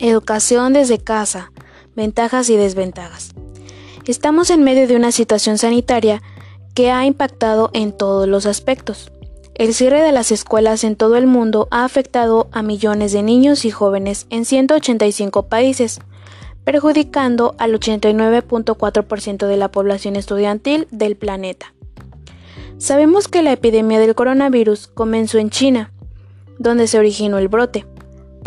Educación desde casa. Ventajas y desventajas. Estamos en medio de una situación sanitaria que ha impactado en todos los aspectos. El cierre de las escuelas en todo el mundo ha afectado a millones de niños y jóvenes en 185 países, perjudicando al 89.4% de la población estudiantil del planeta. Sabemos que la epidemia del coronavirus comenzó en China, donde se originó el brote,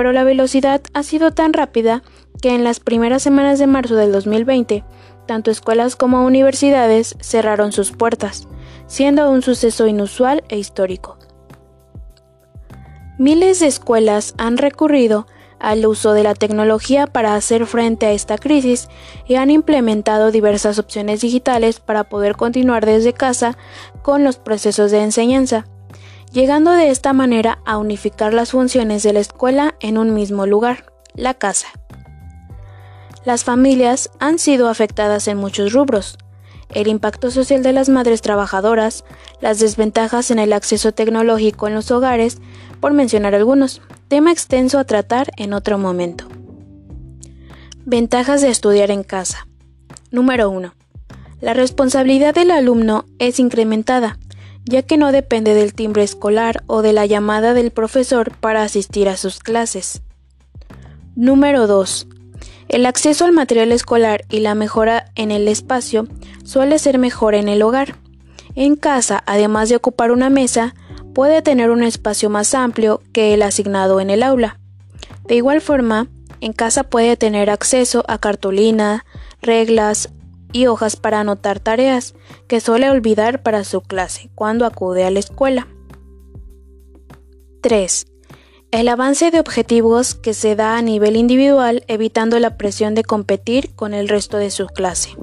pero la velocidad ha sido tan rápida que en las primeras semanas de marzo del 2020, tanto escuelas como universidades cerraron sus puertas, siendo un suceso inusual e histórico. Miles de escuelas han recurrido al uso de la tecnología para hacer frente a esta crisis y han implementado diversas opciones digitales para poder continuar desde casa con los procesos de enseñanza llegando de esta manera a unificar las funciones de la escuela en un mismo lugar, la casa. Las familias han sido afectadas en muchos rubros. El impacto social de las madres trabajadoras, las desventajas en el acceso tecnológico en los hogares, por mencionar algunos, tema extenso a tratar en otro momento. Ventajas de estudiar en casa. Número 1. La responsabilidad del alumno es incrementada, ya que no depende del timbre escolar o de la llamada del profesor para asistir a sus clases. Número 2. El acceso al material escolar y la mejora en el espacio suele ser mejor en el hogar. En casa, además de ocupar una mesa, puede tener un espacio más amplio que el asignado en el aula. De igual forma, en casa puede tener acceso a cartulina, reglas, y hojas para anotar tareas que suele olvidar para su clase cuando acude a la escuela. 3. El avance de objetivos que se da a nivel individual evitando la presión de competir con el resto de su clase.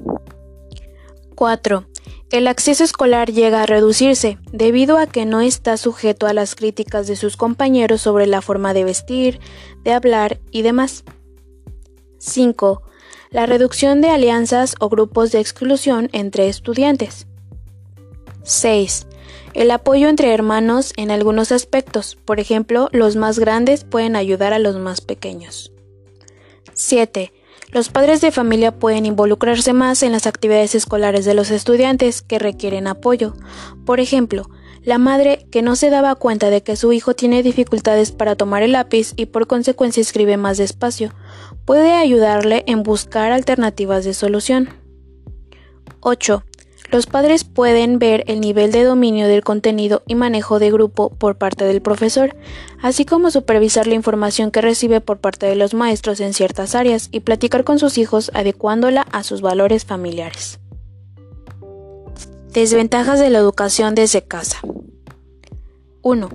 4. El acceso escolar llega a reducirse debido a que no está sujeto a las críticas de sus compañeros sobre la forma de vestir, de hablar y demás. 5 la reducción de alianzas o grupos de exclusión entre estudiantes. 6. El apoyo entre hermanos en algunos aspectos, por ejemplo, los más grandes pueden ayudar a los más pequeños. 7. Los padres de familia pueden involucrarse más en las actividades escolares de los estudiantes que requieren apoyo. Por ejemplo, la madre que no se daba cuenta de que su hijo tiene dificultades para tomar el lápiz y por consecuencia escribe más despacio, puede ayudarle en buscar alternativas de solución. 8. Los padres pueden ver el nivel de dominio del contenido y manejo de grupo por parte del profesor, así como supervisar la información que recibe por parte de los maestros en ciertas áreas y platicar con sus hijos adecuándola a sus valores familiares. Desventajas de la educación desde casa. 1.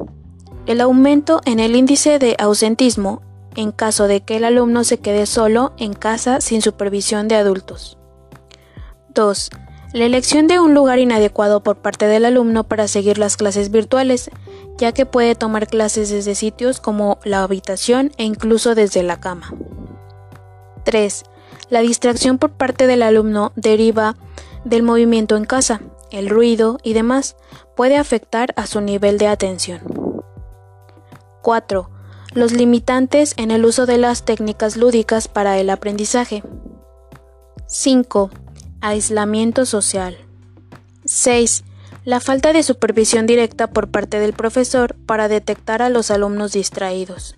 El aumento en el índice de ausentismo en caso de que el alumno se quede solo en casa sin supervisión de adultos. 2. La elección de un lugar inadecuado por parte del alumno para seguir las clases virtuales, ya que puede tomar clases desde sitios como la habitación e incluso desde la cama. 3. La distracción por parte del alumno deriva del movimiento en casa, el ruido y demás puede afectar a su nivel de atención. 4 los limitantes en el uso de las técnicas lúdicas para el aprendizaje. 5. Aislamiento social. 6. La falta de supervisión directa por parte del profesor para detectar a los alumnos distraídos.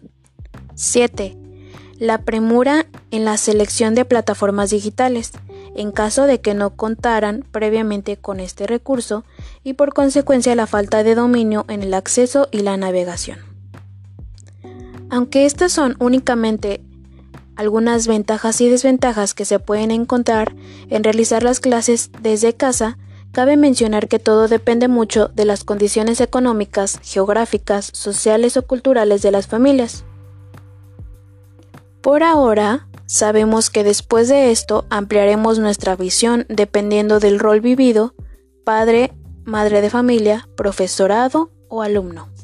7. La premura en la selección de plataformas digitales, en caso de que no contaran previamente con este recurso y por consecuencia la falta de dominio en el acceso y la navegación. Aunque estas son únicamente algunas ventajas y desventajas que se pueden encontrar en realizar las clases desde casa, cabe mencionar que todo depende mucho de las condiciones económicas, geográficas, sociales o culturales de las familias. Por ahora, sabemos que después de esto ampliaremos nuestra visión dependiendo del rol vivido, padre, madre de familia, profesorado o alumno.